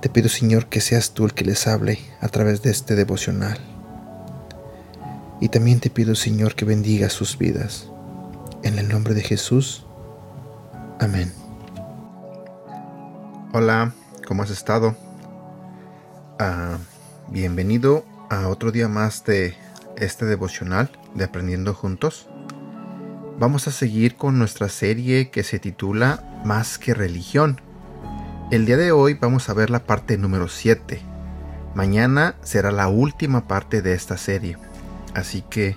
Te pido, Señor, que seas tú el que les hable a través de este devocional. Y también te pido, Señor, que bendiga sus vidas. En el nombre de Jesús. Amén. Hola, ¿cómo has estado? Ah, bienvenido a otro día más de este devocional de Aprendiendo Juntos. Vamos a seguir con nuestra serie que se titula Más que religión. El día de hoy vamos a ver la parte número 7. Mañana será la última parte de esta serie. Así que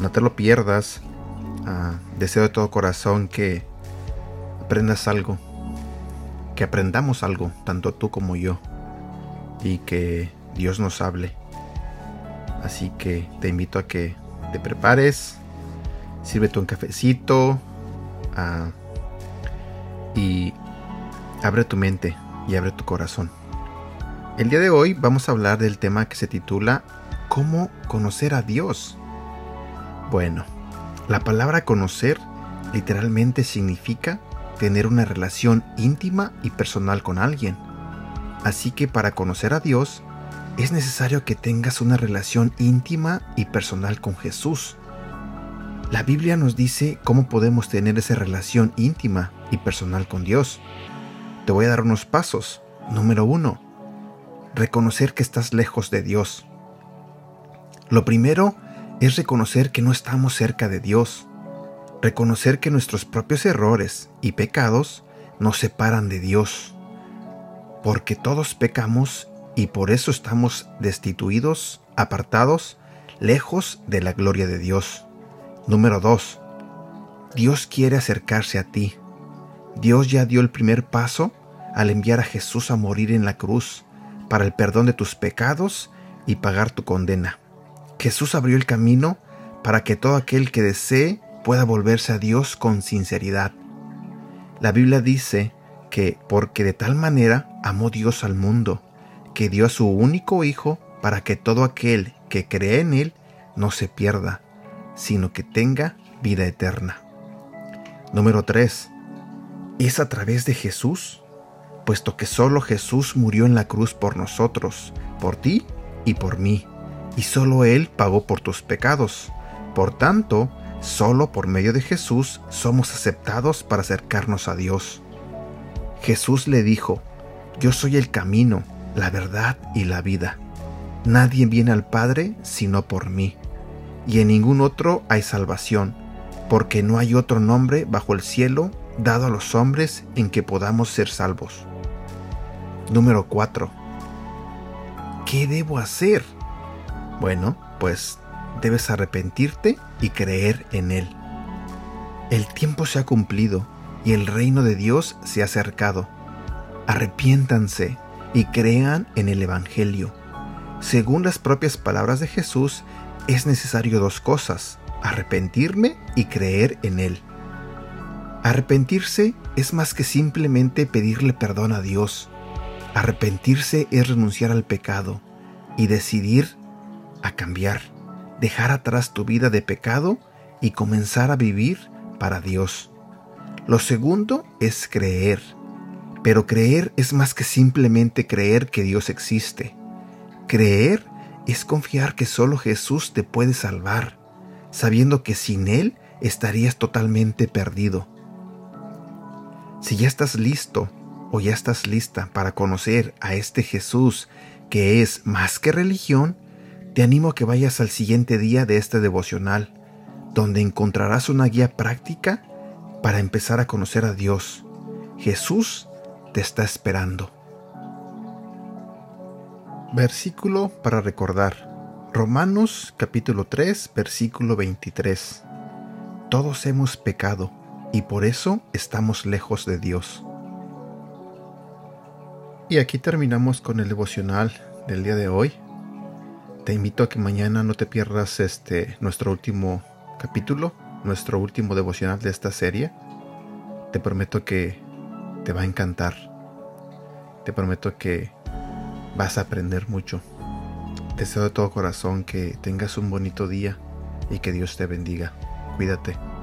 no te lo pierdas. Ah, deseo de todo corazón que aprendas algo que aprendamos algo, tanto tú como yo, y que Dios nos hable. Así que te invito a que te prepares, sírvete un cafecito ah, y abre tu mente y abre tu corazón. El día de hoy vamos a hablar del tema que se titula ¿Cómo conocer a Dios? Bueno, la palabra conocer literalmente significa tener una relación íntima y personal con alguien. Así que para conocer a Dios, es necesario que tengas una relación íntima y personal con Jesús. La Biblia nos dice cómo podemos tener esa relación íntima y personal con Dios. Te voy a dar unos pasos. Número uno, reconocer que estás lejos de Dios. Lo primero es reconocer que no estamos cerca de Dios reconocer que nuestros propios errores y pecados nos separan de Dios, porque todos pecamos y por eso estamos destituidos, apartados, lejos de la gloria de Dios. Número 2. Dios quiere acercarse a ti. Dios ya dio el primer paso al enviar a Jesús a morir en la cruz para el perdón de tus pecados y pagar tu condena. Jesús abrió el camino para que todo aquel que desee pueda volverse a Dios con sinceridad. La Biblia dice que porque de tal manera amó Dios al mundo, que dio a su único Hijo para que todo aquel que cree en Él no se pierda, sino que tenga vida eterna. Número 3. Es a través de Jesús, puesto que solo Jesús murió en la cruz por nosotros, por ti y por mí, y solo Él pagó por tus pecados. Por tanto, Solo por medio de Jesús somos aceptados para acercarnos a Dios. Jesús le dijo, Yo soy el camino, la verdad y la vida. Nadie viene al Padre sino por mí. Y en ningún otro hay salvación, porque no hay otro nombre bajo el cielo dado a los hombres en que podamos ser salvos. Número 4. ¿Qué debo hacer? Bueno, pues debes arrepentirte y creer en Él. El tiempo se ha cumplido y el reino de Dios se ha acercado. Arrepiéntanse y crean en el Evangelio. Según las propias palabras de Jesús, es necesario dos cosas, arrepentirme y creer en Él. Arrepentirse es más que simplemente pedirle perdón a Dios. Arrepentirse es renunciar al pecado y decidir a cambiar dejar atrás tu vida de pecado y comenzar a vivir para Dios. Lo segundo es creer, pero creer es más que simplemente creer que Dios existe. Creer es confiar que solo Jesús te puede salvar, sabiendo que sin Él estarías totalmente perdido. Si ya estás listo o ya estás lista para conocer a este Jesús que es más que religión, te animo a que vayas al siguiente día de este devocional, donde encontrarás una guía práctica para empezar a conocer a Dios. Jesús te está esperando. Versículo para recordar. Romanos capítulo 3, versículo 23. Todos hemos pecado y por eso estamos lejos de Dios. Y aquí terminamos con el devocional del día de hoy. Te invito a que mañana no te pierdas este nuestro último capítulo, nuestro último devocional de esta serie. Te prometo que te va a encantar. Te prometo que vas a aprender mucho. Deseo de todo corazón que tengas un bonito día y que Dios te bendiga. Cuídate.